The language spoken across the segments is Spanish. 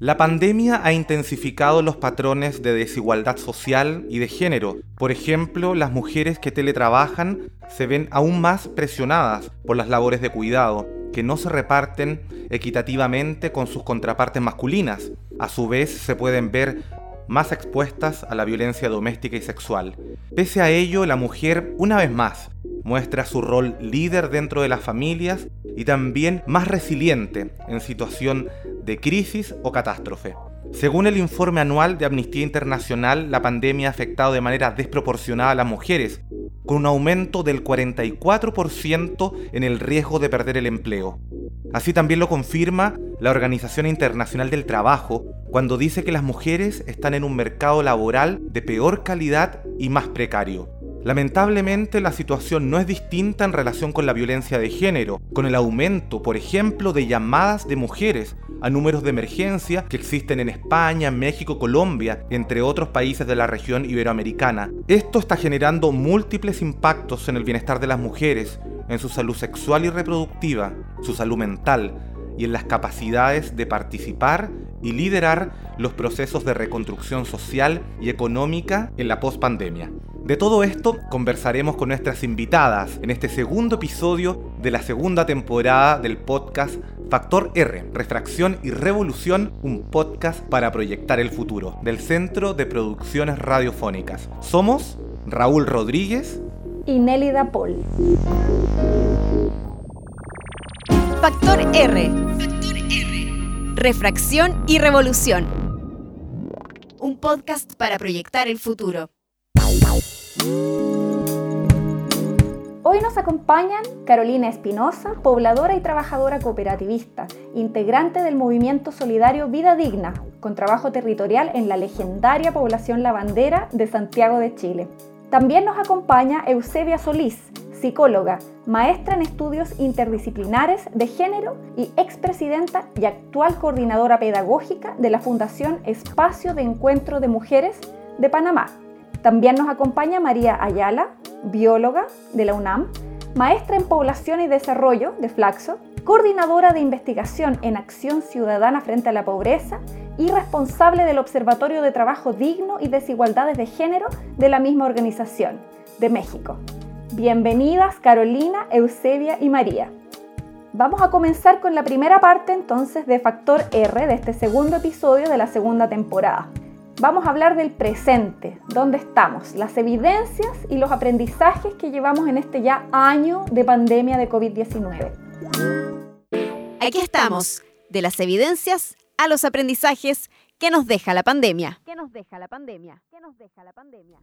La pandemia ha intensificado los patrones de desigualdad social y de género. Por ejemplo, las mujeres que teletrabajan se ven aún más presionadas por las labores de cuidado, que no se reparten equitativamente con sus contrapartes masculinas. A su vez, se pueden ver más expuestas a la violencia doméstica y sexual. Pese a ello, la mujer, una vez más, muestra su rol líder dentro de las familias y también más resiliente en situación de crisis o catástrofe. Según el informe anual de Amnistía Internacional, la pandemia ha afectado de manera desproporcionada a las mujeres, con un aumento del 44% en el riesgo de perder el empleo. Así también lo confirma la Organización Internacional del Trabajo cuando dice que las mujeres están en un mercado laboral de peor calidad y más precario. Lamentablemente la situación no es distinta en relación con la violencia de género, con el aumento, por ejemplo, de llamadas de mujeres a números de emergencia que existen en España, México, Colombia, entre otros países de la región iberoamericana. Esto está generando múltiples impactos en el bienestar de las mujeres, en su salud sexual y reproductiva, su salud mental y en las capacidades de participar y liderar los procesos de reconstrucción social y económica en la pospandemia. De todo esto conversaremos con nuestras invitadas en este segundo episodio de la segunda temporada del podcast Factor R, Refracción y Revolución, un podcast para proyectar el futuro del Centro de Producciones Radiofónicas. Somos Raúl Rodríguez y Nélida Paul. Factor R. Refracción y Revolución. Un podcast para proyectar el futuro. Hoy nos acompañan Carolina Espinosa, pobladora y trabajadora cooperativista, integrante del movimiento solidario Vida Digna, con trabajo territorial en la legendaria población lavandera de Santiago de Chile. También nos acompaña Eusebia Solís, psicóloga, maestra en estudios interdisciplinares de género y expresidenta y actual coordinadora pedagógica de la Fundación Espacio de Encuentro de Mujeres de Panamá, también nos acompaña María Ayala, bióloga de la UNAM, maestra en población y desarrollo de Flaxo, coordinadora de investigación en acción ciudadana frente a la pobreza y responsable del Observatorio de Trabajo Digno y Desigualdades de Género de la misma organización, de México. Bienvenidas Carolina, Eusebia y María. Vamos a comenzar con la primera parte entonces de Factor R de este segundo episodio de la segunda temporada vamos a hablar del presente, dónde estamos, las evidencias y los aprendizajes que llevamos en este ya año de pandemia de COVID-19. Aquí estamos, de las evidencias a los aprendizajes que nos deja la pandemia. ¿Qué nos deja la pandemia? ¿Qué nos deja la pandemia?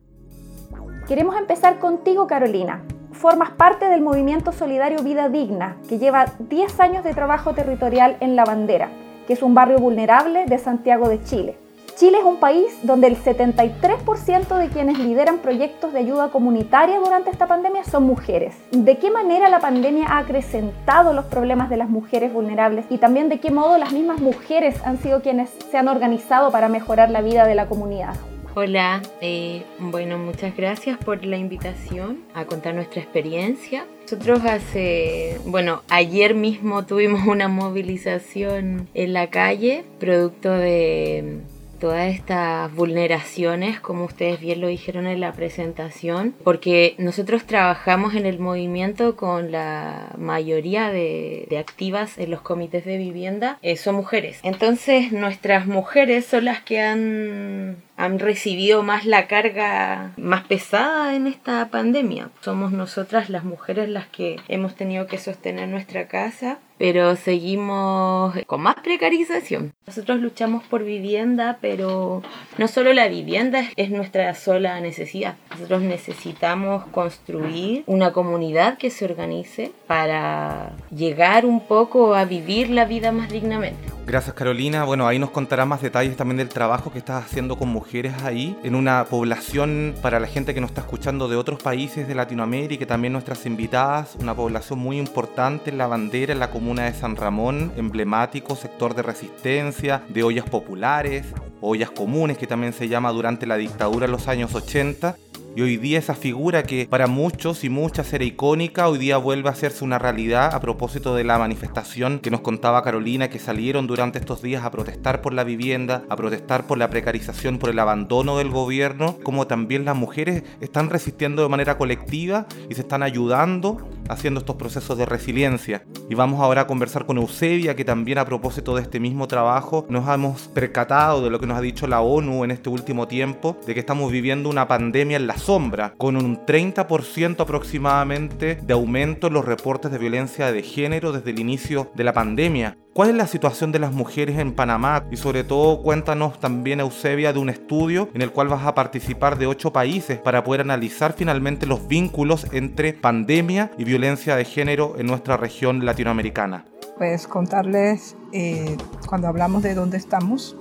Queremos empezar contigo, Carolina. Formas parte del movimiento solidario Vida Digna, que lleva 10 años de trabajo territorial en La Bandera, que es un barrio vulnerable de Santiago de Chile. Chile es un país donde el 73% de quienes lideran proyectos de ayuda comunitaria durante esta pandemia son mujeres. ¿De qué manera la pandemia ha acrecentado los problemas de las mujeres vulnerables y también de qué modo las mismas mujeres han sido quienes se han organizado para mejorar la vida de la comunidad? Hola, eh, bueno, muchas gracias por la invitación a contar nuestra experiencia. Nosotros hace, bueno, ayer mismo tuvimos una movilización en la calle, producto de todas estas vulneraciones, como ustedes bien lo dijeron en la presentación, porque nosotros trabajamos en el movimiento con la mayoría de, activas en los comités de vivienda, eh, son mujeres. Entonces nuestras mujeres son las que han han recibido más la carga más pesada en esta pandemia. Somos nosotras las mujeres las que hemos tenido que sostener nuestra casa, pero seguimos con más precarización. Nosotros luchamos por vivienda, pero no solo la vivienda es nuestra sola necesidad. Nosotros necesitamos construir una comunidad que se organice para llegar un poco a vivir la vida más dignamente. Gracias Carolina. Bueno, ahí nos contará más detalles también del trabajo que estás haciendo con mujeres ahí, en una población para la gente que nos está escuchando de otros países de Latinoamérica y también nuestras invitadas, una población muy importante en la bandera, en la comuna de San Ramón, emblemático sector de resistencia, de ollas populares, ollas comunes que también se llama durante la dictadura en los años 80 y hoy día esa figura que para muchos y muchas era icónica, hoy día vuelve a hacerse una realidad a propósito de la manifestación que nos contaba Carolina, que salieron durante estos días a protestar por la vivienda, a protestar por la precarización, por el abandono del gobierno, como también las mujeres están resistiendo de manera colectiva y se están ayudando haciendo estos procesos de resiliencia. Y vamos ahora a conversar con Eusebia, que también a propósito de este mismo trabajo nos hemos percatado de lo que nos ha dicho la ONU en este último tiempo, de que estamos viviendo una pandemia en la sombra, con un 30% aproximadamente de aumento en los reportes de violencia de género desde el inicio de la pandemia. ¿Cuál es la situación de las mujeres en Panamá? Y sobre todo cuéntanos también, Eusebia, de un estudio en el cual vas a participar de ocho países para poder analizar finalmente los vínculos entre pandemia y violencia de género en nuestra región latinoamericana. Pues contarles, eh, cuando hablamos de dónde estamos,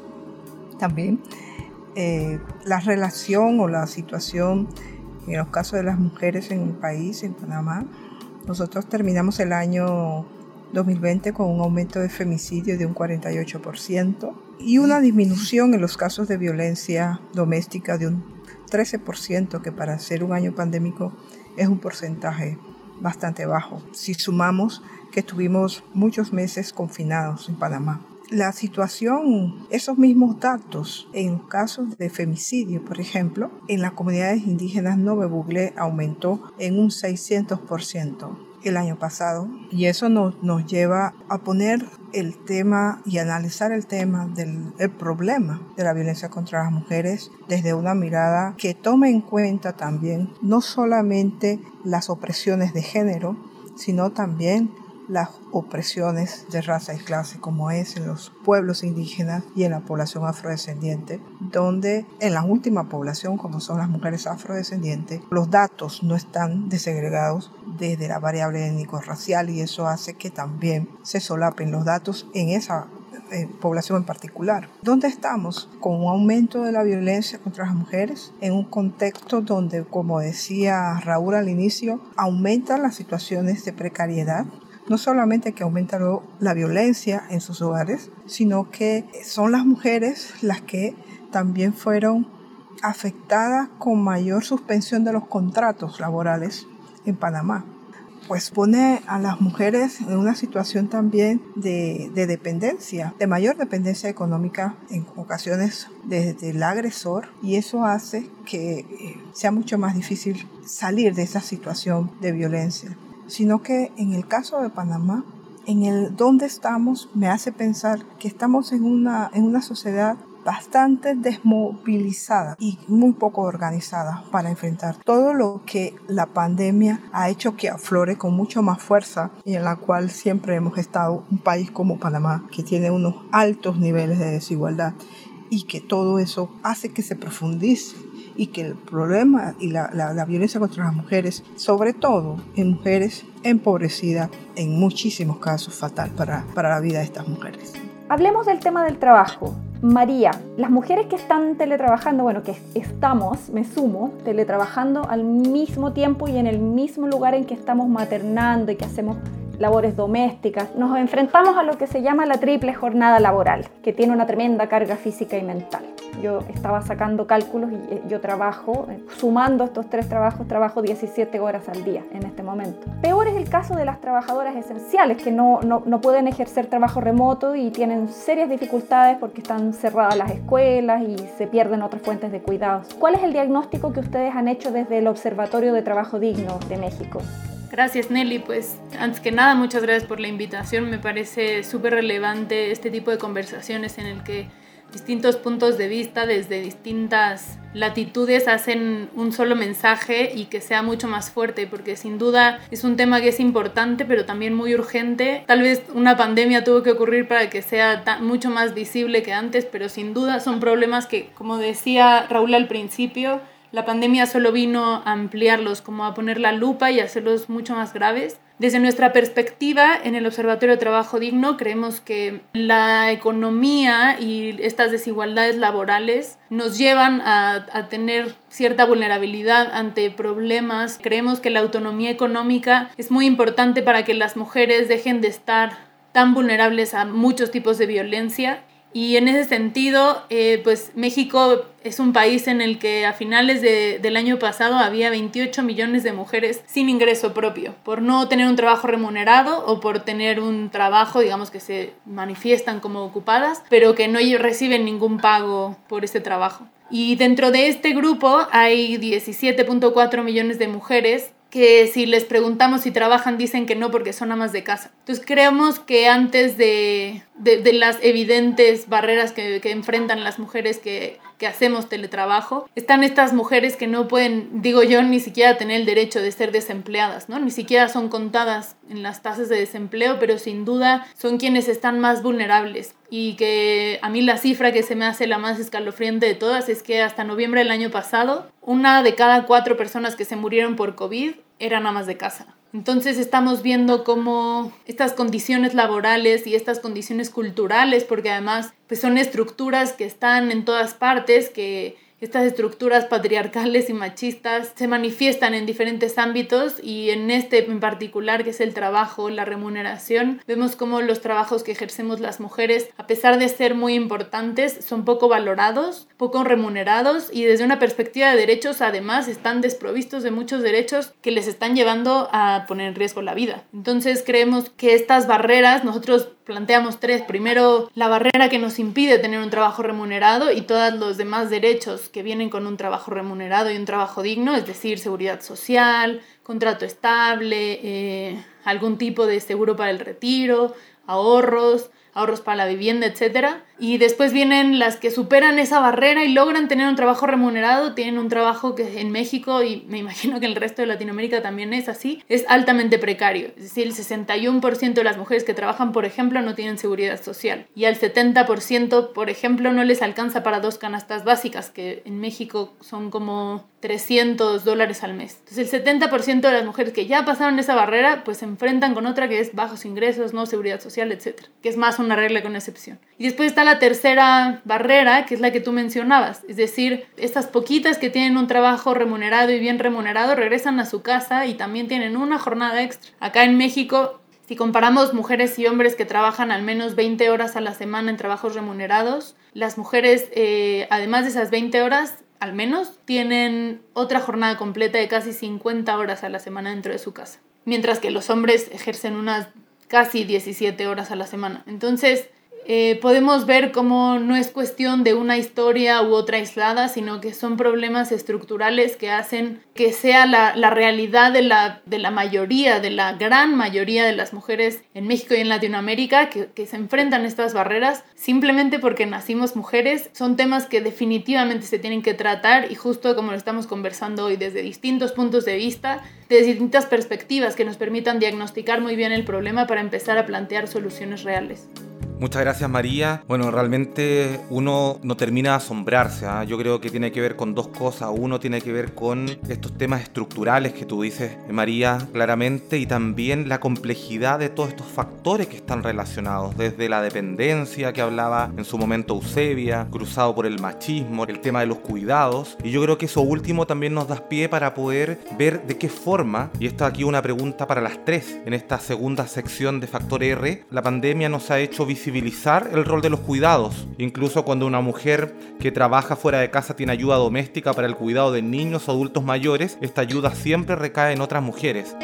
también eh, la relación o la situación en los casos de las mujeres en el país, en Panamá. Nosotros terminamos el año 2020 con un aumento de femicidio de un 48% y una disminución en los casos de violencia doméstica de un 13%, que para ser un año pandémico es un porcentaje bastante bajo, si sumamos que estuvimos muchos meses confinados en Panamá. La situación, esos mismos datos en casos de femicidio, por ejemplo, en las comunidades indígenas no Buglé aumentó en un 600% el año pasado y eso nos, nos lleva a poner el tema y analizar el tema del el problema de la violencia contra las mujeres desde una mirada que tome en cuenta también no solamente las opresiones de género, sino también las opresiones de raza y clase como es en los pueblos indígenas y en la población afrodescendiente, donde en la última población como son las mujeres afrodescendientes, los datos no están desegregados desde la variable étnico-racial y eso hace que también se solapen los datos en esa eh, población en particular. ¿Dónde estamos? Con un aumento de la violencia contra las mujeres en un contexto donde, como decía Raúl al inicio, aumentan las situaciones de precariedad, no solamente que aumenta la violencia en sus hogares, sino que son las mujeres las que también fueron afectadas con mayor suspensión de los contratos laborales en Panamá. Pues pone a las mujeres en una situación también de, dependencia, de mayor dependencia económica en ocasiones desde el agresor y eso hace que eh, sea mucho más difícil salir de esa situación de violencia sino que en el caso de Panamá, en el dónde estamos me hace pensar que estamos en una, en una sociedad bastante desmovilizada y muy poco organizada para enfrentar todo lo que la pandemia ha hecho que aflore con mucho más fuerza y en la cual siempre hemos estado un país como Panamá que tiene unos altos niveles de desigualdad y que todo eso hace que se profundice y que el problema y la, la, violencia contra las mujeres, sobre todo en mujeres empobrecidas, en muchísimos casos fatal para, para la vida de estas mujeres. Hablemos del tema del trabajo. María, las mujeres que están teletrabajando, bueno, que estamos, me sumo, teletrabajando al mismo tiempo y en el mismo lugar en que estamos maternando y que hacemos labores domésticas, nos enfrentamos a lo que se llama la triple jornada laboral, que tiene una tremenda carga física y mental. Yo estaba sacando cálculos y eh, yo trabajo, eh, sumando estos tres trabajos, trabajo 17 horas al día en este momento. Peor es el caso de las trabajadoras esenciales que no, no, no pueden ejercer trabajo remoto y tienen serias dificultades porque están cerradas las escuelas y se pierden otras fuentes de cuidados. ¿Cuál es el diagnóstico que ustedes han hecho desde el Observatorio de Trabajo Digno de México? Gracias Nelly, pues antes que nada muchas gracias por la invitación, me parece súper relevante este tipo de conversaciones en el que distintos puntos de vista desde distintas latitudes hacen un solo mensaje y que sea mucho más fuerte, porque sin duda es un tema que es importante, pero también muy urgente. Tal vez una pandemia tuvo que ocurrir para que sea mucho más visible que antes, pero sin duda son problemas que, como decía Raúl al principio, la pandemia solo vino a ampliarlos, como a poner la lupa y hacerlos mucho más graves. Desde nuestra perspectiva, en el Observatorio de Trabajo Digno, creemos que la economía y estas desigualdades laborales nos llevan a, a, tener cierta vulnerabilidad ante problemas. Creemos que la autonomía económica es muy importante para que las mujeres dejen de estar tan vulnerables a muchos tipos de violencia Y en ese sentido, eh, pues México es un país en el que a finales del año pasado había 28 millones de mujeres sin ingreso propio, por no tener un trabajo remunerado o por tener un trabajo, digamos, que se manifiestan como ocupadas, pero que no reciben ningún pago por ese trabajo. Y dentro de este grupo hay 17.4 millones de mujeres que si les preguntamos si trabajan dicen que no porque son amas de casa. Entonces creemos que antes de, de, las evidentes barreras que, que, enfrentan las mujeres que, que hacemos teletrabajo, están estas mujeres que no pueden, digo yo, ni siquiera tener el derecho de ser desempleadas, ¿no? Ni siquiera son contadas en las tasas de desempleo, pero sin duda son quienes están más vulnerables. Y que a mí la cifra que se me hace la más escalofriante de todas es que hasta noviembre del año pasado, una de cada cuatro personas que se murieron por COVID eran amas de casa. Entonces estamos viendo cómo estas condiciones laborales y estas condiciones culturales, porque además pues son estructuras que están en todas partes, que estas estructuras patriarcales y machistas se manifiestan en diferentes ámbitos y en este en particular que es el trabajo, la remuneración, vemos cómo los trabajos que ejercemos las mujeres, a pesar de ser muy importantes, son poco valorados, poco remunerados y desde una perspectiva de derechos además están desprovistos de muchos derechos que les están llevando a poner en riesgo la vida. Entonces creemos que estas barreras nosotros planteamos tres. Primero, la barrera que nos impide tener un trabajo remunerado y todos los demás derechos que vienen con un trabajo remunerado y un trabajo digno, es decir, seguridad social, contrato estable, eh, algún tipo de seguro para el retiro, ahorros, ahorros para la vivienda, etcétera y después vienen las que superan esa barrera y logran tener un trabajo remunerado, tienen un trabajo que en México y me imagino que en el resto de Latinoamérica también es así, es altamente precario. Es decir, el 61% de las mujeres que trabajan, por ejemplo, no tienen seguridad social y al 70%, por ejemplo, no les alcanza para dos canastas básicas, que en México son como 300 dólares al mes. Entonces el 70% de las mujeres que ya pasaron esa barrera, pues se enfrentan con otra que es bajos ingresos, no seguridad social, etc. Que es más una regla con excepción. Y después está la tercera barrera, que es la que tú mencionabas. Es decir, estas poquitas que tienen un trabajo remunerado y bien remunerado regresan a su casa y también tienen una jornada extra. Acá en México, si comparamos mujeres y hombres que trabajan al menos 20 horas a la semana en trabajos remunerados, las mujeres, eh, además de esas 20 horas, al menos, tienen otra jornada completa de casi 50 horas a la semana dentro de su casa. Mientras que los hombres ejercen unas casi 17 horas a la semana. Entonces, eh, podemos ver cómo no es cuestión de una historia u otra aislada, sino que son problemas estructurales que hacen que sea la, la realidad de la, de la, mayoría, de la gran mayoría de las mujeres en México y en Latinoamérica que, que se enfrentan a estas barreras simplemente porque nacimos mujeres. Son temas que definitivamente se tienen que tratar y justo como lo estamos conversando hoy desde distintos puntos de vista, desde distintas perspectivas que nos permitan diagnosticar muy bien el problema para empezar a plantear soluciones reales. Muchas gracias María. Bueno, realmente uno no termina de asombrarse. ¿ah? Yo creo que tiene que ver con dos cosas. Uno tiene que ver con estos temas estructurales que tú dices, María, claramente, y también la complejidad de todos estos factores que están relacionados, desde la dependencia que hablaba en su momento Eusebia, cruzado por el machismo, el tema de los cuidados. Y yo creo que eso último también nos da pie para poder ver de qué forma, y esto aquí una pregunta para las tres, en esta segunda sección de Factor R, la pandemia nos ha hecho visible el rol de los cuidados, incluso cuando una mujer que trabaja fuera de casa tiene ayuda doméstica para el cuidado de niños o adultos mayores, esta ayuda siempre recae en otras mujeres.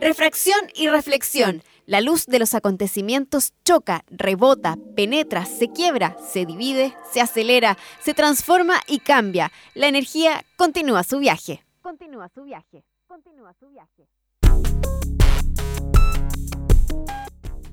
Refracción y reflexión. La luz de los acontecimientos choca, rebota, penetra, se quiebra, se divide, se acelera, se transforma y cambia. La energía continúa su viaje. Continúa su viaje. Continúa su viaje.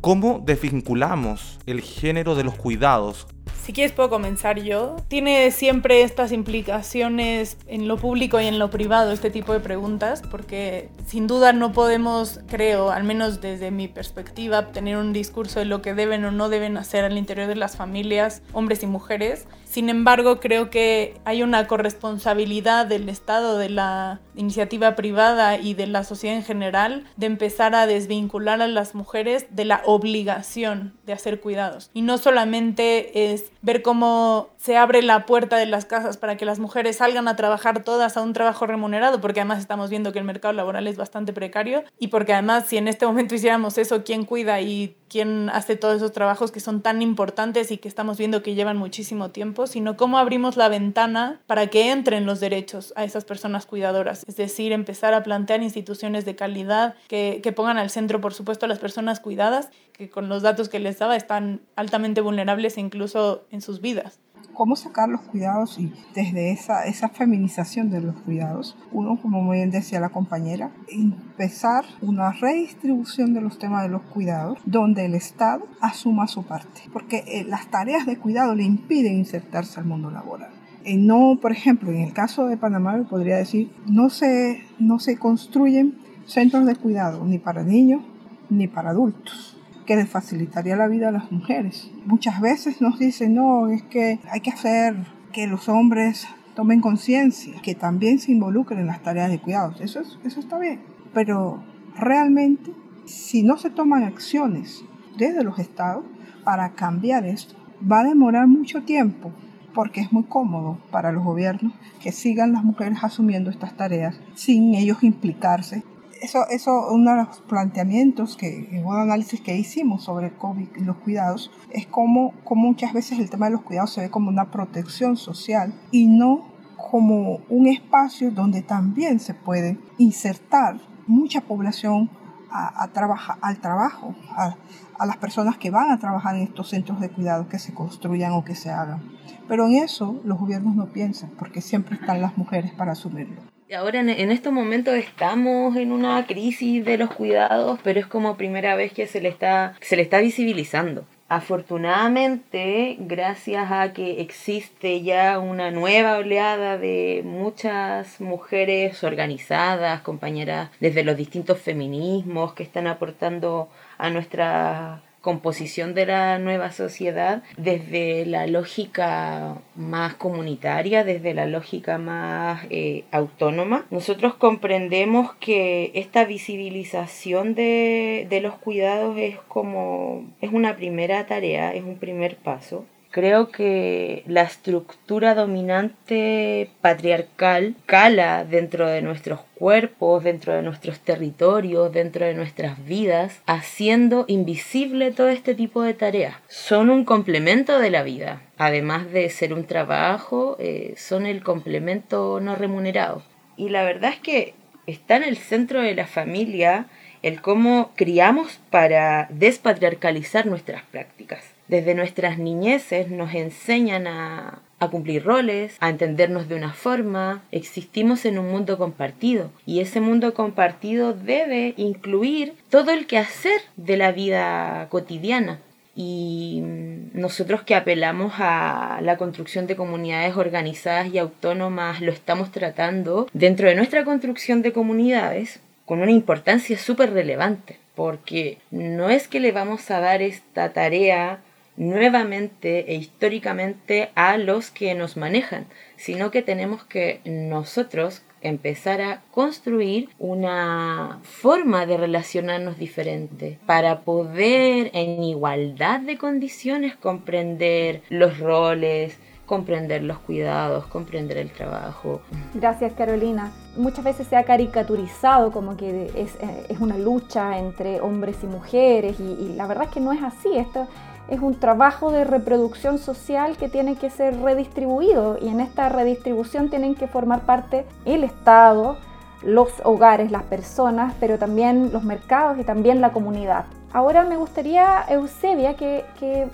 ¿Cómo desvinculamos el género de los cuidados si quieres puedo comenzar yo. Tiene siempre estas implicaciones en lo público y en lo privado, este tipo de preguntas, porque sin duda no podemos, creo, al menos desde mi perspectiva, tener un discurso de lo que deben o no deben hacer al interior de las familias, hombres y mujeres. Sin embargo, creo que hay una corresponsabilidad del Estado, de la iniciativa privada y de la sociedad en general de empezar a desvincular a las mujeres de la obligación de hacer cuidados. Y no solamente es ver cómo se abre la puerta de las casas para que las mujeres salgan a trabajar todas a un trabajo remunerado, porque además estamos viendo que el mercado laboral es bastante precario y porque además si en este momento hiciéramos eso, ¿quién cuida y quién hace todos esos trabajos que son tan importantes y que estamos viendo que llevan muchísimo tiempo, sino cómo abrimos la ventana para que entren los derechos a esas personas cuidadoras. Es decir, empezar a plantear instituciones de calidad que, que pongan al centro, por supuesto, a las personas cuidadas, que con los datos que les daba están altamente vulnerables incluso en sus vidas cómo sacar los cuidados y desde esa, esa feminización de los cuidados, uno, como muy bien decía la compañera, empezar una redistribución de los temas de los cuidados donde el Estado asuma su parte, porque eh, las tareas de cuidado le impiden insertarse al mundo laboral. Eh, no, por ejemplo, en el caso de Panamá, podría decir, no se, no se construyen centros de cuidado ni para niños ni para adultos que le facilitaría la vida a las mujeres. Muchas veces nos dicen, no, es que hay que hacer que los hombres tomen conciencia, que también se involucren en las tareas de cuidados. Eso, eso está bien. Pero realmente, si no se toman acciones desde los estados para cambiar esto, va a demorar mucho tiempo porque es muy cómodo para los gobiernos que sigan las mujeres asumiendo estas tareas sin ellos implicarse eso, eso, uno de los planteamientos que en un análisis que hicimos sobre el COVID y los cuidados es como, como muchas veces el tema de los cuidados se ve como una protección social y no como un espacio donde también se puede insertar mucha población a, a al trabajo, a, a, las personas que van a trabajar en estos centros de cuidado que se construyan o que se hagan. Pero en eso los gobiernos no piensan, porque siempre están las mujeres para asumirlo. Ahora en, en, estos momentos estamos en una crisis de los cuidados, pero es como primera vez que se le está, se le está visibilizando. Afortunadamente, gracias a que existe ya una nueva oleada de muchas mujeres organizadas, compañeras desde los distintos feminismos que están aportando a nuestra composición de la nueva sociedad desde la lógica más comunitaria, desde la lógica más eh, autónoma. Nosotros comprendemos que esta visibilización de, de los cuidados es como es una primera tarea, es un primer paso Creo que la estructura dominante patriarcal cala dentro de nuestros cuerpos, dentro de nuestros territorios, dentro de nuestras vidas, haciendo invisible todo este tipo de tareas. Son un complemento de la vida. Además de ser un trabajo, eh, son el complemento no remunerado. Y la verdad es que está en el centro de la familia el cómo criamos para despatriarcalizar nuestras prácticas desde nuestras niñeces nos enseñan a, cumplir roles, a entendernos de una forma. Existimos en un mundo compartido y ese mundo compartido debe incluir todo el quehacer de la vida cotidiana. Y nosotros que apelamos a la construcción de comunidades organizadas y autónomas lo estamos tratando dentro de nuestra construcción de comunidades con una importancia súper relevante, porque no es que le vamos a dar esta tarea nuevamente e históricamente a los que nos manejan, sino que tenemos que nosotros empezar a construir una forma de relacionarnos diferente para poder en igualdad de condiciones comprender los roles, comprender los cuidados, comprender el trabajo. Gracias Carolina. Muchas veces se ha caricaturizado como que es, eh, una lucha entre hombres y mujeres y, y, la verdad es que no es así. Esto es un trabajo de reproducción social que tiene que ser redistribuido y en esta redistribución tienen que formar parte el Estado, los hogares, las personas, pero también los mercados y también la comunidad. Ahora me gustaría, Eusebia, que,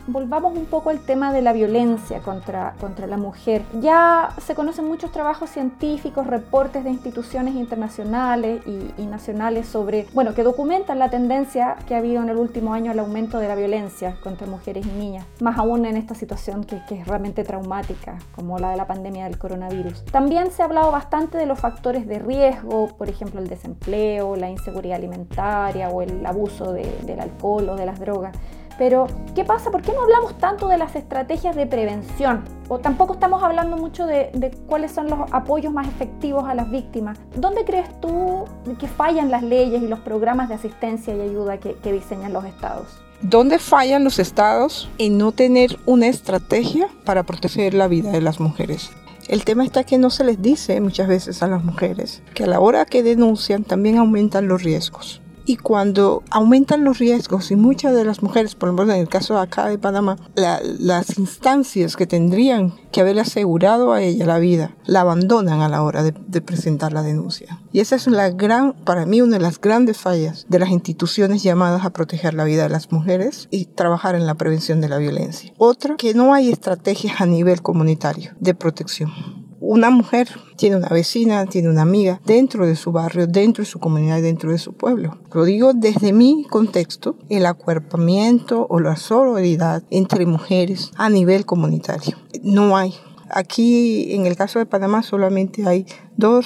volvamos un poco al tema de la violencia contra, contra la mujer. Ya se conocen muchos trabajos científicos, reportes de instituciones internacionales y, nacionales sobre, bueno, que documentan la tendencia que ha habido en el último año al aumento de la violencia contra mujeres y niñas, más aún en esta situación que, es realmente traumática, como la de la pandemia del coronavirus. También se ha hablado bastante de los factores de riesgo, por ejemplo, el desempleo, la inseguridad alimentaria o el abuso de, de la alcohol o de las drogas. Pero, ¿qué pasa? ¿Por qué no hablamos tanto de las estrategias de prevención? O tampoco estamos hablando mucho de, cuáles son los apoyos más efectivos a las víctimas. ¿Dónde crees tú que fallan las leyes y los programas de asistencia y ayuda que, que diseñan los estados? ¿Dónde fallan los estados en no tener una estrategia para proteger la vida de las mujeres? El tema está que no se les dice muchas veces a las mujeres que a la hora que denuncian también aumentan los riesgos Y cuando aumentan los riesgos y muchas de las mujeres, por ejemplo en el caso acá de Panamá, las instancias que tendrían que haberle asegurado a ella la vida, la abandonan a la hora de, de presentar la denuncia. Y esa es la gran, para mí, una de las grandes fallas de las instituciones llamadas a proteger la vida de las mujeres y trabajar en la prevención de la violencia. Otra, que no hay estrategias a nivel comunitario de protección una mujer tiene una vecina, tiene una amiga dentro de su barrio, dentro de su comunidad, dentro de su pueblo. Lo digo desde mi contexto, el acuerpamiento o la sororidad entre mujeres a nivel comunitario. No hay. Aquí, en el caso de Panamá, solamente hay dos,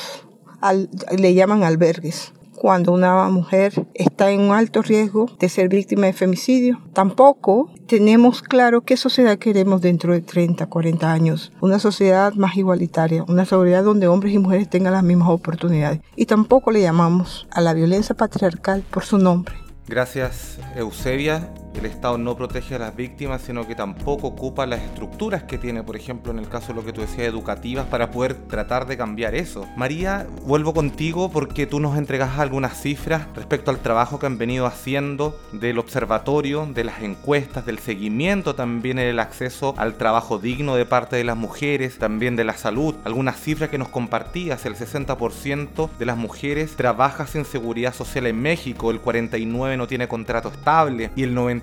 le llaman albergues cuando una mujer está en un alto riesgo de ser víctima de femicidio. Tampoco tenemos claro qué sociedad queremos dentro de 30, 40 años. Una sociedad más igualitaria, una sociedad donde hombres y mujeres tengan las mismas oportunidades. Y tampoco le llamamos a la violencia patriarcal por su nombre. Gracias, Eusebia el Estado no protege a las víctimas, sino que tampoco ocupa las estructuras que tiene, por ejemplo, en el caso de lo que tú decías, educativas, para poder tratar de cambiar eso. María, vuelvo contigo porque tú nos entregas algunas cifras respecto al trabajo que han venido haciendo del observatorio, de las encuestas, del seguimiento también el acceso al trabajo digno de parte de las mujeres, también de la salud. Algunas cifras que nos compartías, el 60% de las mujeres trabaja sin seguridad social en México, el 49% no tiene contrato estable y el 90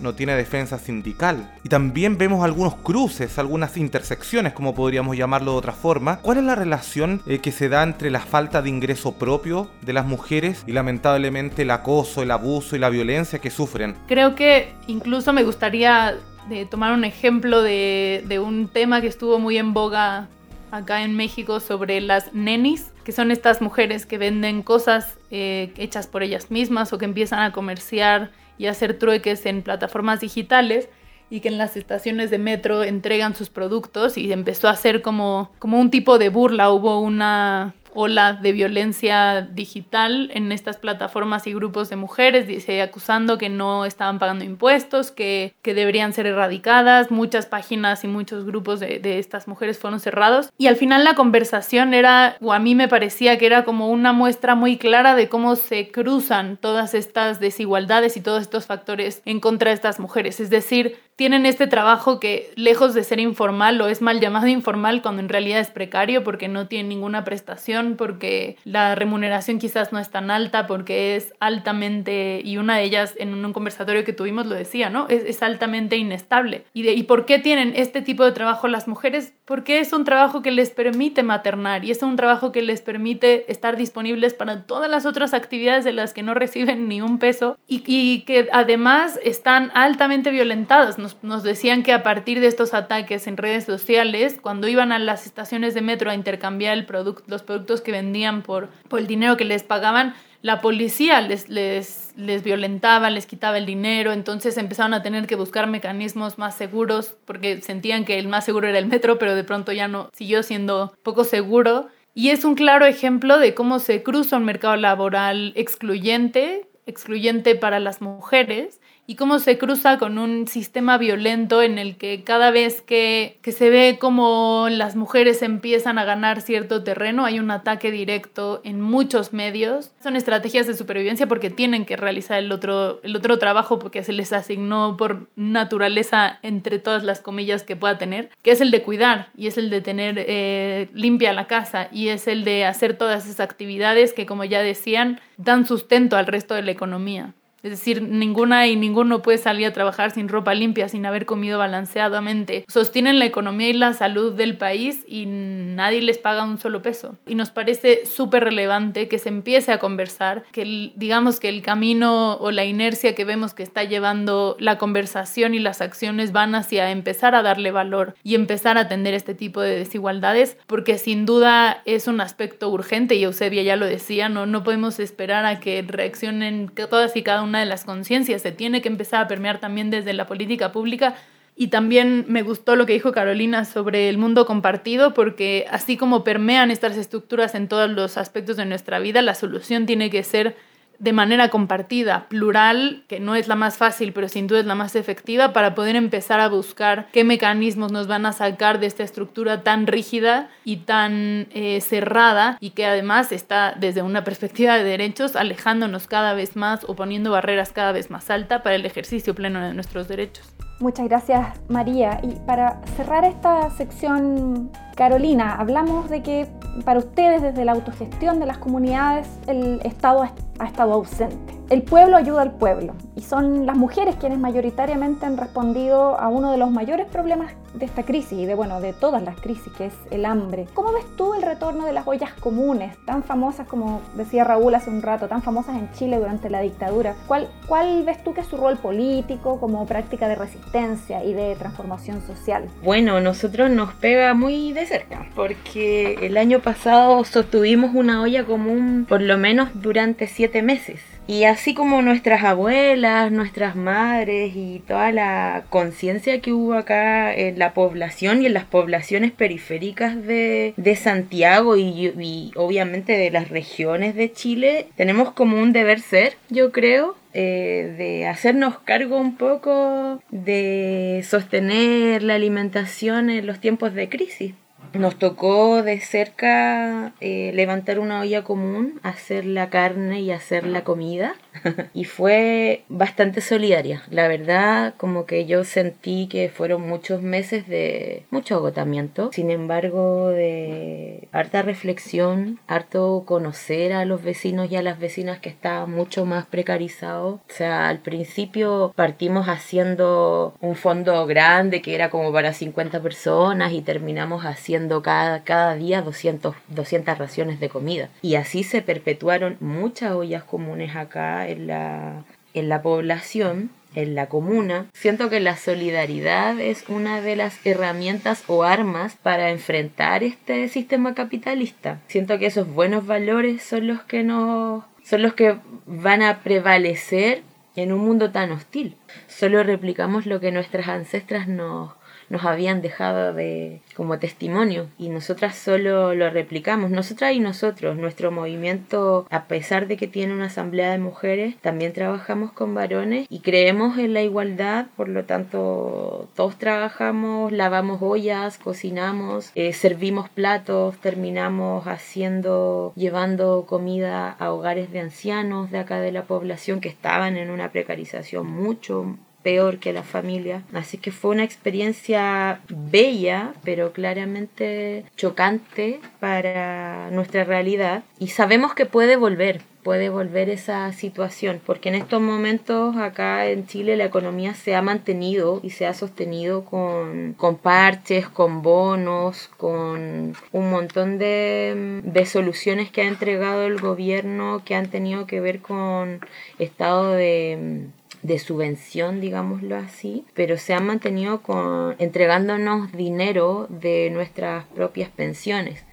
no tiene defensa sindical. Y también vemos algunos cruces, algunas intersecciones, como podríamos llamarlo de otra forma. ¿Cuál es la relación eh, que se da entre la falta de ingreso propio de las mujeres y lamentablemente el acoso, el abuso y la violencia que sufren? Creo que incluso me gustaría eh, tomar un ejemplo de, un tema que estuvo muy en boga acá en México sobre las nenis, que son estas mujeres que venden cosas eh, hechas por ellas mismas o que empiezan a comerciar y hacer trueques en plataformas digitales y que en las estaciones de metro entregan sus productos y empezó a ser como, como un tipo de burla. Hubo una, ola de violencia digital en estas plataformas y grupos de mujeres, dice, acusando que no estaban pagando impuestos, que, que deberían ser erradicadas. Muchas páginas y muchos grupos de, de, estas mujeres fueron cerrados. Y al final la conversación era, o a mí me parecía que era como una muestra muy clara de cómo se cruzan todas estas desigualdades y todos estos factores en contra de estas mujeres. Es decir, tienen este trabajo que lejos de ser informal o es mal llamado informal cuando en realidad es precario porque no tiene ninguna prestación, porque la remuneración quizás no es tan alta, porque es altamente, y una de ellas en un conversatorio que tuvimos lo decía, ¿no? Es, es altamente inestable. ¿Y, de, ¿Y por qué tienen este tipo de trabajo las mujeres? Porque es un trabajo que les permite maternar y es un trabajo que les permite estar disponibles para todas las otras actividades de las que no reciben ni un peso y, y que además están altamente violentadas nos, decían que a partir de estos ataques en redes sociales, cuando iban a las estaciones de metro a intercambiar el los productos que vendían por, por el dinero que les pagaban, la policía les, les, les violentaba, les quitaba el dinero, entonces empezaron a tener que buscar mecanismos más seguros porque sentían que el más seguro era el metro, pero de pronto ya no siguió siendo poco seguro. Y es un claro ejemplo de cómo se cruza un mercado laboral excluyente, excluyente para las mujeres, y cómo se cruza con un sistema violento en el que cada vez que, que, se ve como las mujeres empiezan a ganar cierto terreno, hay un ataque directo en muchos medios. Son estrategias de supervivencia porque tienen que realizar el otro, el otro trabajo porque se les asignó por naturaleza entre todas las comillas que pueda tener, que es el de cuidar y es el de tener eh, limpia la casa y es el de hacer todas esas actividades que como ya decían dan sustento al resto de la economía. Es decir, ninguna y ninguno puede salir a trabajar sin ropa limpia, sin haber comido balanceadamente. Sostienen la economía y la salud del país y nadie les paga un solo peso. Y nos parece súper relevante que se empiece a conversar, que digamos que el camino o la inercia que vemos que está llevando la conversación y las acciones van hacia empezar a darle valor y empezar a atender este tipo de desigualdades, porque sin duda es un aspecto urgente y Eusebia ya lo decía, no, no podemos esperar a que reaccionen todas y cada una de las conciencias, se tiene que empezar a permear también desde la política pública. Y también me gustó lo que dijo Carolina sobre el mundo compartido, porque así como permean estas estructuras en todos los aspectos de nuestra vida, la solución tiene que ser de manera compartida, plural, que no es la más fácil, pero sin duda es la más efectiva para poder empezar a buscar qué mecanismos nos van a sacar de esta estructura tan rígida y tan eh, cerrada y que además está desde una perspectiva de derechos alejándonos cada vez más o poniendo barreras cada vez más altas para el ejercicio pleno de nuestros derechos. Muchas gracias María. Y para cerrar esta sección, Carolina, hablamos de que para ustedes desde la autogestión de las comunidades el Estado ha estado ausente. El pueblo ayuda al pueblo y son las mujeres quienes mayoritariamente han respondido a uno de los mayores problemas de esta crisis y de bueno, de todas las crisis que es el hambre. ¿Cómo ves tú el retorno de las ollas comunes, tan famosas como decía Raúl hace un rato, tan famosas en Chile durante la dictadura? ¿Cuál, cuál ves tú que es su rol político como práctica de resistencia y de transformación social? Bueno, nosotros nos pega muy de cerca porque el año pasado sostuvimos una olla común por lo menos durante siete meses. Y así como nuestras abuelas, nuestras madres y toda la conciencia que hubo acá en la población y en las poblaciones periféricas de, Santiago y, y, obviamente de las regiones de Chile, tenemos como un deber ser, yo creo, eh, de hacernos cargo un poco de sostener la alimentación en los tiempos de crisis nos tocó de cerca eh, levantar una olla común, hacer la carne y hacer la comida. y fue bastante solidaria. La verdad, como que yo sentí que fueron muchos meses de mucho agotamiento. Sin embargo, de harta reflexión, harto conocer a los vecinos y a las vecinas que estaban mucho más precarizados. O sea, al principio partimos haciendo un fondo grande que era como para 50 personas y terminamos haciendo cada, cada día 200, 200 raciones de comida. Y así se perpetuaron muchas ollas comunes acá en la, en la población en la comuna. Siento que la solidaridad es una de las herramientas o armas para enfrentar este sistema capitalista. Siento que esos buenos valores son los que nos son los que van a prevalecer en un mundo tan hostil. Solo replicamos lo que nuestras ancestras nos nos habían dejado de como testimonio y nosotras solo lo replicamos, nosotras y nosotros, nuestro movimiento a pesar de que tiene una asamblea de mujeres, también trabajamos con varones y creemos en la igualdad, por lo tanto todos trabajamos, lavamos ollas, cocinamos, eh, servimos platos, terminamos haciendo, llevando comida a hogares de ancianos de acá de la población que estaban en una precarización mucho peor que la familia. Así que fue una experiencia bella, pero claramente chocante para nuestra realidad. Y sabemos que puede volver, puede volver esa situación, porque en estos momentos acá en Chile la economía se ha mantenido y se ha sostenido con, con parches, con bonos, con un montón de, de soluciones que ha entregado el gobierno que han tenido que ver con estado de de subvención, digámoslo así, pero se han mantenido con, entregándonos dinero de nuestras propias pensiones,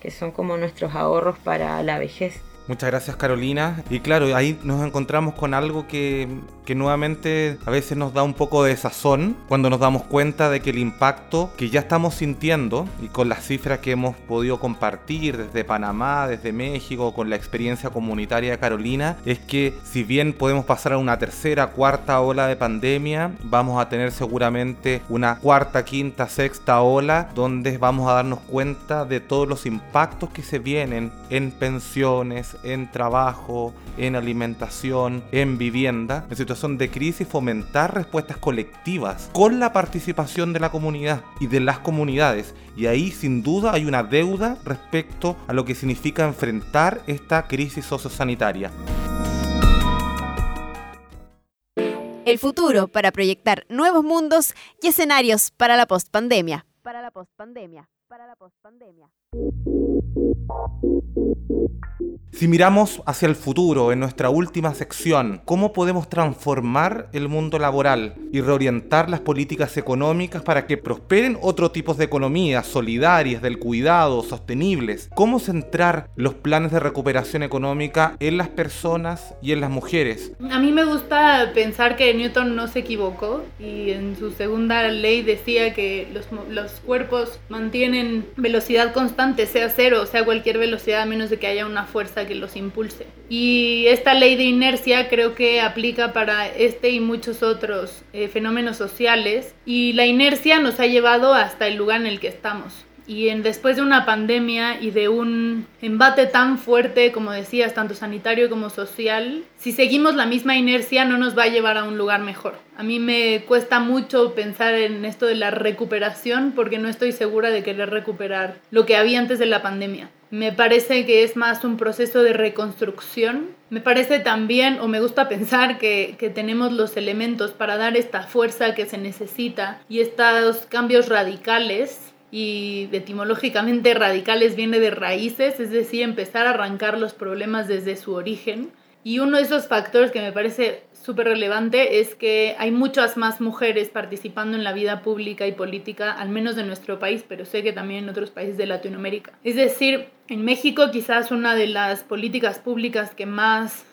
que son como nuestros ahorros para la vejez. Muchas gracias Carolina. Y claro, ahí nos encontramos con algo que, nuevamente a veces nos da un poco de sazón cuando nos damos cuenta de que el impacto que ya estamos sintiendo y con las cifras que hemos podido compartir desde Panamá, desde México, con la experiencia comunitaria de Carolina, es que si bien podemos pasar a una tercera, cuarta ola de pandemia, vamos a tener seguramente una cuarta, quinta, sexta ola donde vamos a darnos cuenta de todos los impactos que se vienen en pensiones, en trabajo, en alimentación, en vivienda, en situación de crisis, fomentar respuestas colectivas con la participación de la comunidad y de las comunidades. Y ahí sin duda hay una deuda respecto a lo que significa enfrentar esta crisis sociosanitaria. El futuro para proyectar nuevos mundos y escenarios para la postpandemia. Para la postpandemia. Para la postpandemia. Si miramos hacia el futuro, en nuestra última sección, ¿cómo podemos transformar el mundo laboral y reorientar las políticas económicas para que prosperen otro tipos de economías solidarias, del cuidado, sostenibles? ¿Cómo centrar los planes de recuperación económica en las personas y en las mujeres? A mí me gusta pensar que Newton no se equivocó y en su segunda ley decía que los, los cuerpos mantienen tienen velocidad constante, sea cero, sea cualquier velocidad, a menos de que haya una fuerza que los impulse. Y esta ley de inercia creo que aplica para este y muchos otros eh, fenómenos sociales. Y la inercia nos ha llevado hasta el lugar en el que estamos. Y después de una pandemia y de un embate tan fuerte, como decías, tanto sanitario como social, si seguimos la misma inercia no nos va a llevar a un lugar mejor. A mí me cuesta mucho pensar en esto de la recuperación porque no estoy segura de querer recuperar lo que había antes de la pandemia. Me parece que es más un proceso de reconstrucción. Me parece también, o me gusta pensar, que, que, tenemos los elementos para dar esta fuerza que se necesita y estos cambios radicales y etimológicamente radicales viene de raíces, es decir, empezar a arrancar los problemas desde su origen. Y uno de esos factores que me parece súper relevante es que hay muchas más mujeres participando en la vida pública y política, al menos de nuestro país, pero sé que también en otros países de Latinoamérica. Es decir, en México quizás una de las políticas públicas que más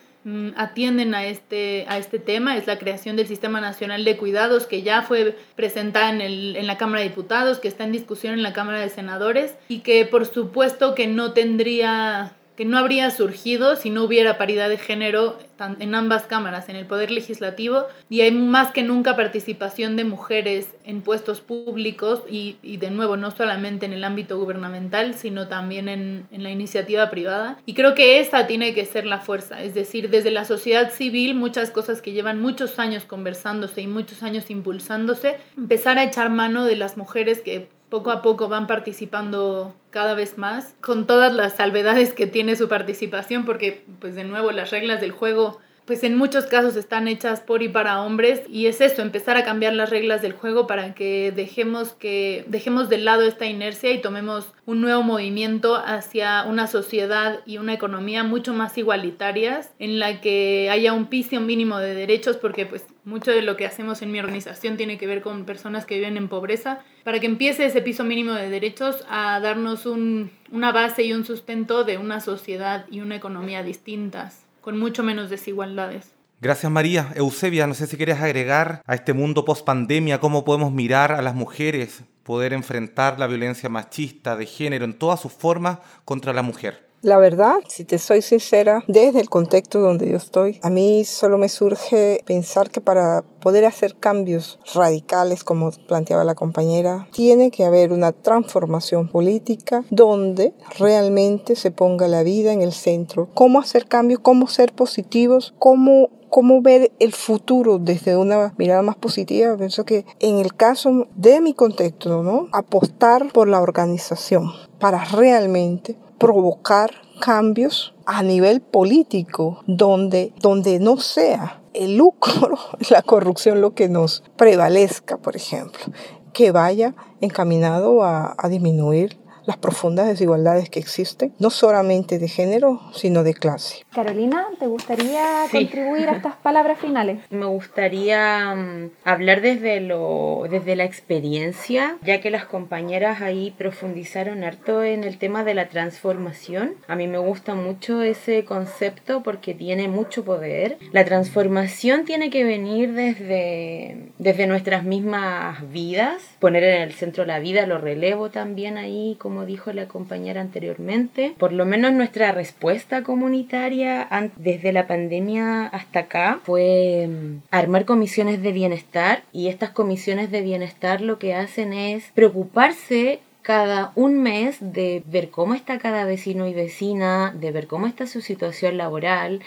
atienden a este, a este tema. Es la creación del Sistema Nacional de Cuidados que ya fue presentada en, el, en la Cámara de Diputados, que está en discusión en la Cámara de Senadores y que por supuesto que no tendría que no habría surgido si no hubiera paridad de género en ambas cámaras, en el Poder Legislativo, y hay más que nunca participación de mujeres en puestos públicos y, de nuevo, no solamente en el ámbito gubernamental, sino también en, en la iniciativa privada. Y creo que esa tiene que ser la fuerza, es decir, desde la sociedad civil, muchas cosas que llevan muchos años conversándose y muchos años impulsándose, empezar a echar mano de las mujeres que poco a poco van participando cada vez más, con todas las salvedades que tiene su participación, porque pues de nuevo las reglas del juego pues en muchos casos están hechas por y para hombres y es esto, empezar a cambiar las reglas del juego para que dejemos que dejemos de lado esta inercia y tomemos un nuevo movimiento hacia una sociedad y una economía mucho más igualitarias en la que haya un piso mínimo de derechos porque pues mucho de lo que hacemos en mi organización tiene que ver con personas que viven en pobreza. Para que empiece ese piso mínimo de derechos a darnos un, una base y un sustento de una sociedad y una economía distintas con mucho menos desigualdades. Gracias María. Eusebia, no sé si quieres agregar a este mundo post pandemia cómo podemos mirar a las mujeres, poder enfrentar la violencia machista de género en todas sus formas contra la mujer. La verdad, si te soy sincera, desde el contexto donde yo estoy, a mí solo me surge pensar que para poder hacer cambios radicales, como planteaba la compañera, tiene que haber una transformación política donde realmente se ponga la vida en el centro. ¿Cómo hacer cambios? ¿Cómo ser positivos? ¿Cómo cómo ver el futuro desde una mirada más positiva. Pienso que en el caso de mi contexto, ¿no? apostar por la organización para realmente provocar cambios a nivel político donde, donde no sea el lucro, la corrupción lo que nos prevalezca, por ejemplo, que vaya encaminado a, a disminuir las profundas desigualdades que existen, no solamente de género, sino de clase. Carolina, ¿te gustaría contribuir a estas palabras finales? Me gustaría mm, hablar desde, lo, desde la experiencia, ya que las compañeras ahí profundizaron harto en el tema de la transformación. A mí me gusta mucho ese concepto porque tiene mucho poder. La transformación tiene que venir desde, desde nuestras mismas vidas, poner en el centro la vida, lo relevo también ahí como como dijo la compañera anteriormente. Por lo menos nuestra respuesta comunitaria desde la pandemia hasta acá fue mm, armar comisiones de bienestar y estas comisiones de bienestar lo que hacen es preocuparse cada un mes de ver cómo está cada vecino y vecina, de ver cómo está su situación laboral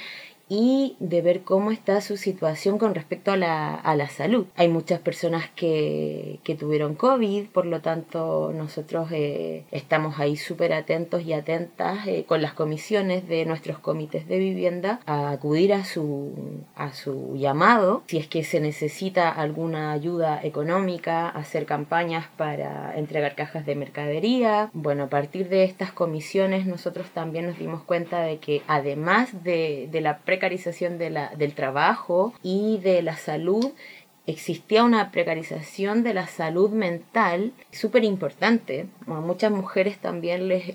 y de ver cómo está su situación con respecto a la, a la salud. Hay muchas personas que, que tuvieron COVID, por lo tanto nosotros eh, estamos ahí súper atentos y atentas eh, con las comisiones de nuestros comités de vivienda a acudir a su, a su llamado si es que se necesita alguna ayuda económica, hacer campañas para entregar cajas de mercadería. Bueno, a partir de estas comisiones nosotros también nos dimos cuenta de que además de, de la pre precarización de la, del trabajo y de la salud, existía una precarización de la salud mental súper importante. A muchas mujeres también les,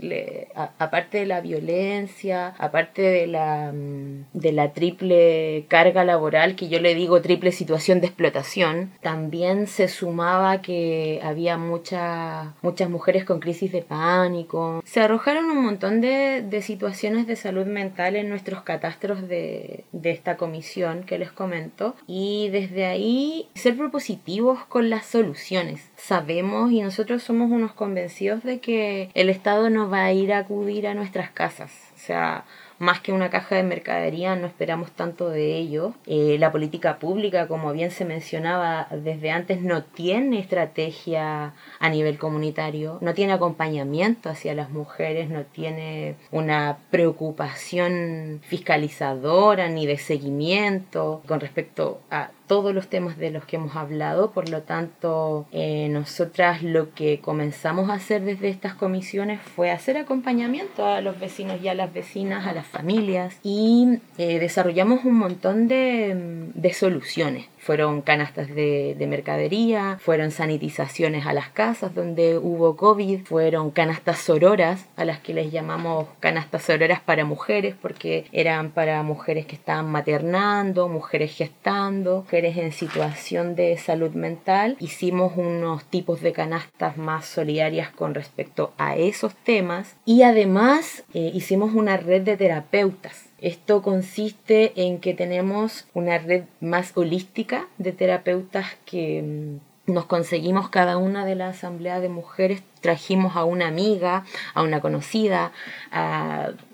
aparte de la violencia, aparte de la, mm, de la triple carga laboral, que yo le digo triple situación de explotación, también se sumaba que había muchas muchas mujeres con crisis de pánico. Se arrojaron un montón de, de situaciones de salud mental en nuestros catastros de, de esta comisión que les comento y desde ahí ser propositivos con las soluciones. Sabemos y nosotros somos unos convencidos de que el Estado no va a ir a acudir a nuestras casas. O sea, más que una caja de mercadería, no esperamos tanto de ello. Eh, la política pública, como bien se mencionaba desde antes, no tiene estrategia a nivel comunitario, no tiene acompañamiento hacia las mujeres, no tiene una preocupación fiscalizadora ni de seguimiento con respecto a todos los temas de los que hemos hablado, por lo tanto, eh, nosotras lo que comenzamos a hacer desde estas comisiones fue hacer acompañamiento a los vecinos y a las vecinas, a las familias, y eh, desarrollamos un montón de, de soluciones fueron canastas de, mercadería, fueron sanitizaciones a las casas donde hubo COVID, fueron canastas sororas, a las que les llamamos canastas sororas para mujeres, porque eran para mujeres que estaban maternando, mujeres gestando, mujeres en situación de salud mental. Hicimos unos tipos de canastas más solidarias con respecto a esos temas y además eh, hicimos una red de terapeutas esto consiste en que tenemos una red más holística de terapeutas que mm, nos conseguimos cada una de la asamblea de mujeres. Trajimos a una amiga, a una conocida,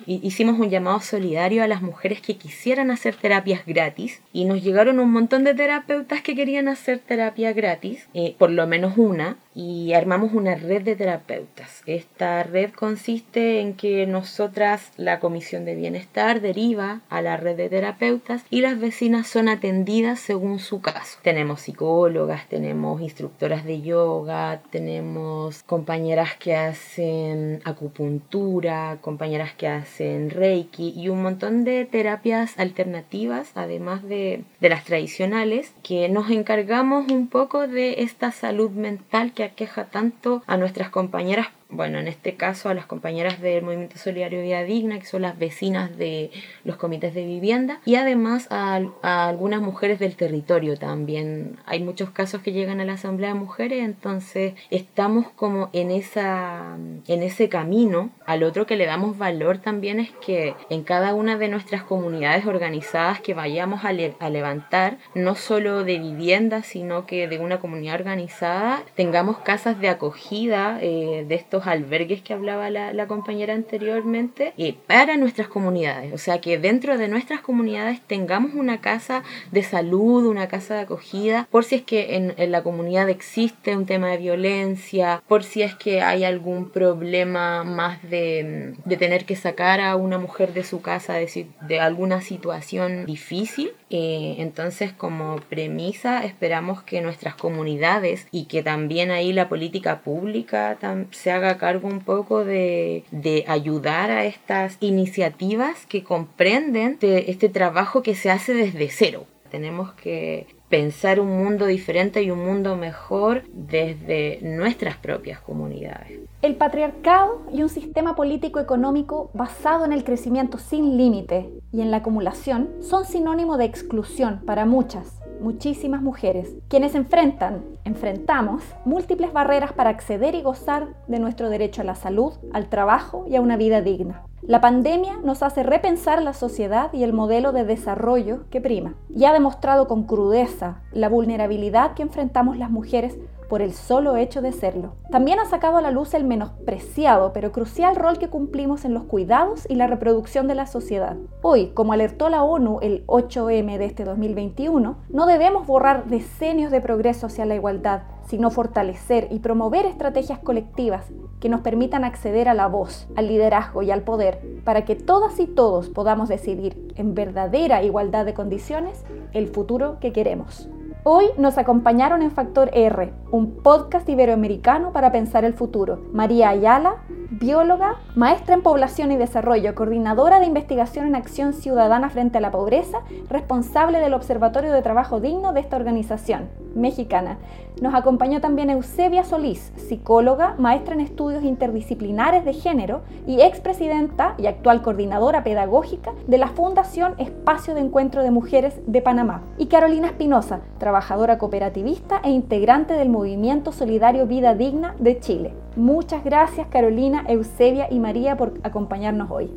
hicimos un llamado solidario a las mujeres que quisieran hacer terapias gratis y nos llegaron un montón de terapeutas que querían hacer terapia gratis, eh, por lo menos una, y armamos una red de terapeutas. Esta red consiste en que nosotras, la Comisión de Bienestar, deriva a la red de terapeutas y las vecinas son atendidas según su caso. Tenemos psicólogas, tenemos instructoras de yoga, tenemos compañeras que hacen acupuntura, compañeras que hacen reiki y un montón de terapias alternativas, además de, de las tradicionales, que nos encargamos un poco de esta salud mental que aqueja tanto a nuestras compañeras bueno, en este caso a las compañeras del Movimiento Solidario Vida Digna, que son las vecinas de los comités de vivienda, y además a, algunas mujeres del territorio también. Hay muchos casos que llegan a la Asamblea de Mujeres, entonces estamos como en, esa, en ese camino. Al otro que le damos valor también es que en cada una de nuestras comunidades organizadas que vayamos a, a levantar, no solo de vivienda, sino que de una comunidad organizada, tengamos casas de acogida eh, de estos albergues que hablaba la, compañera anteriormente y para nuestras comunidades. O sea, que dentro de nuestras comunidades tengamos una casa de salud, una casa de acogida, por si es que en, la comunidad existe un tema de violencia, por si es que hay algún problema más de, tener que sacar a una mujer de su casa, de, de alguna situación difícil. Eh, entonces, como premisa, esperamos que nuestras comunidades y que también ahí la política pública se haga cargo un poco de, de ayudar a estas iniciativas que comprenden este trabajo que se hace desde cero. Tenemos que pensar un mundo diferente y un mundo mejor desde nuestras propias comunidades. El patriarcado y un sistema político-económico basado en el crecimiento sin límite y en la acumulación son sinónimo de exclusión para muchas, muchísimas mujeres, quienes enfrentan, enfrentamos, múltiples barreras para acceder y gozar de nuestro derecho a la salud, al trabajo y a una vida digna. La pandemia nos hace repensar la sociedad y el modelo de desarrollo que prima y ha demostrado con crudeza la vulnerabilidad que enfrentamos las mujeres por el solo hecho de serlo. También ha sacado a la luz el menospreciado pero crucial rol que cumplimos en los cuidados y la reproducción de la sociedad. Hoy, como alertó la ONU el 8M de este 2021, no debemos borrar decenios de progreso hacia la igualdad, sino fortalecer y promover estrategias colectivas que nos permitan acceder a la voz, al liderazgo y al poder, para que todas y todos podamos decidir en verdadera igualdad de condiciones el futuro que queremos. Hoy nos acompañaron en Factor R, un podcast iberoamericano para pensar el futuro. María Ayala, bióloga, maestra en población y desarrollo, coordinadora de investigación en acción ciudadana frente a la pobreza, responsable del Observatorio de Trabajo Digno de esta organización mexicana. Nos acompañó también Eusebia Solís, psicóloga, maestra en estudios interdisciplinares de género y expresidenta y actual coordinadora pedagógica de la Fundación Espacio de Encuentro de Mujeres de Panamá. Y Carolina Espinosa, trabajadora cooperativista e integrante del Movimiento Solidario Vida Digna de Chile. Muchas gracias Carolina, Eusebia y María por acompañarnos hoy.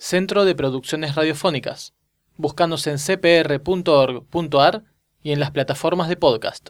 Centro de Producciones Radiofónicas. Búscanos en cpr.org.ar y en las plataformas de podcast.